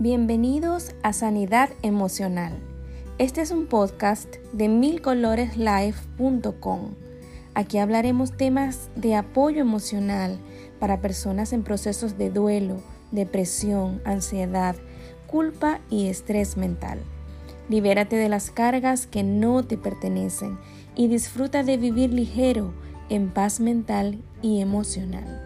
Bienvenidos a Sanidad Emocional. Este es un podcast de milcoloreslife.com. Aquí hablaremos temas de apoyo emocional para personas en procesos de duelo, depresión, ansiedad, culpa y estrés mental. Libérate de las cargas que no te pertenecen y disfruta de vivir ligero, en paz mental y emocional.